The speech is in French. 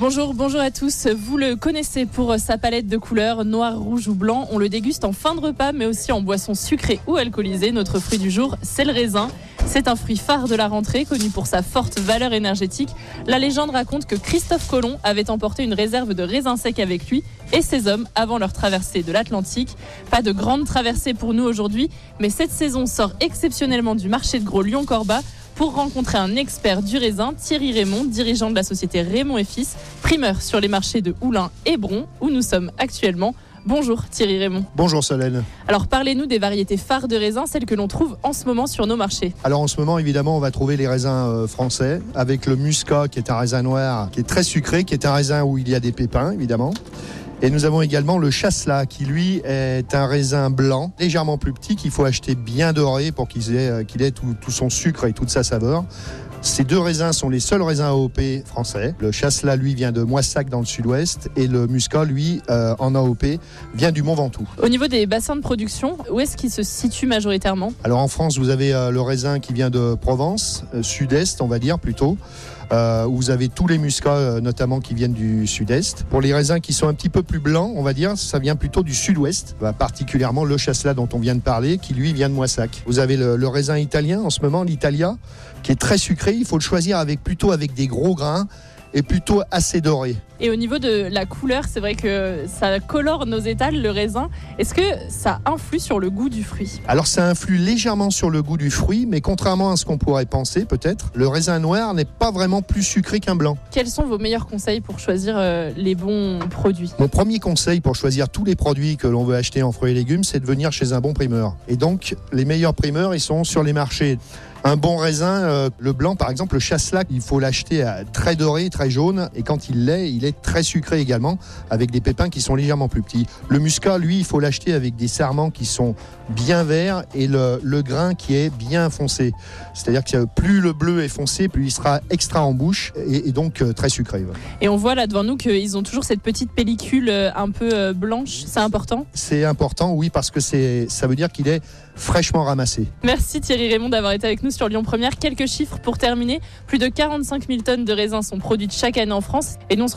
Bonjour, bonjour à tous. Vous le connaissez pour sa palette de couleurs noir, rouge ou blanc. On le déguste en fin de repas, mais aussi en boisson sucrée ou alcoolisée. Notre fruit du jour, c'est le raisin. C'est un fruit phare de la rentrée, connu pour sa forte valeur énergétique. La légende raconte que Christophe Colomb avait emporté une réserve de raisins secs avec lui et ses hommes avant leur traversée de l'Atlantique. Pas de grande traversée pour nous aujourd'hui, mais cette saison sort exceptionnellement du marché de gros Lyon-Corba pour rencontrer un expert du raisin, Thierry Raymond, dirigeant de la société Raymond et Fils, primeur sur les marchés de Oulin et Bron, où nous sommes actuellement. Bonjour Thierry Raymond. Bonjour Solène. Alors parlez-nous des variétés phares de raisins, celles que l'on trouve en ce moment sur nos marchés. Alors en ce moment, évidemment, on va trouver les raisins euh, français, avec le muscat qui est un raisin noir, qui est très sucré, qui est un raisin où il y a des pépins, évidemment. Et nous avons également le chasselas qui lui est un raisin blanc, légèrement plus petit, qu'il faut acheter bien doré pour qu'il ait, euh, ait tout, tout son sucre et toute sa saveur. Ces deux raisins sont les seuls raisins AOP français. Le chasselas, lui, vient de Moissac dans le sud-ouest et le muscat, lui, euh, en AOP, vient du Mont Ventoux. Au niveau des bassins de production, où est-ce qu'ils se situent majoritairement? Alors en France, vous avez euh, le raisin qui vient de Provence, euh, sud-est, on va dire plutôt. Euh, où vous avez tous les muscats, euh, notamment qui viennent du sud-est. Pour les raisins qui sont un petit peu plus blancs, on va dire, ça vient plutôt du sud-ouest, Bah, particulièrement le chasselas dont on vient de parler, qui lui vient de Moissac. Vous avez le, le raisin italien en ce moment, l'Italia, qui est très sucré. Il faut le choisir avec plutôt avec des gros grains et plutôt assez doré. Et au niveau de la couleur, c'est vrai que ça colore nos étals, le raisin. Est-ce que ça influe sur le goût du fruit Alors ça influe légèrement sur le goût du fruit, mais contrairement à ce qu'on pourrait penser peut-être, le raisin noir n'est pas vraiment plus sucré qu'un blanc. Quels sont vos meilleurs conseils pour choisir euh, les bons produits? Mon premier conseil pour choisir tous les produits que l'on veut acheter en fruits et légumes, c'est de venir chez un bon primeur. Et donc, les meilleurs primeurs, ils sont sur les marchés. Un bon raisin, euh, le blanc par exemple, le chasselas, il faut l'acheter à très doré, très jaune, et quand il l'est, il est très sucré également, avec des pépins qui sont légèrement plus petits. Le muscat, lui, il faut l'acheter avec des sarments qui sont bien verts et le, le grain qui est bien foncé. C'est-à-dire que plus le bleu est foncé, plus il sera extra en bouche et, et donc euh, très sucré. voilà. Et on voit là devant nous qu'ils ont toujours cette petite pellicule euh, un peu euh, blanche. C'est important? C'est important, oui, parce que ça veut dire qu'il est fraîchement ramassé. Merci Thierry Raymond d'avoir été avec nous sur Lyon Première. Quelques chiffres pour terminer. Plus de 45 000 tonnes de raisins sont produites chaque année en France. Et nous, on se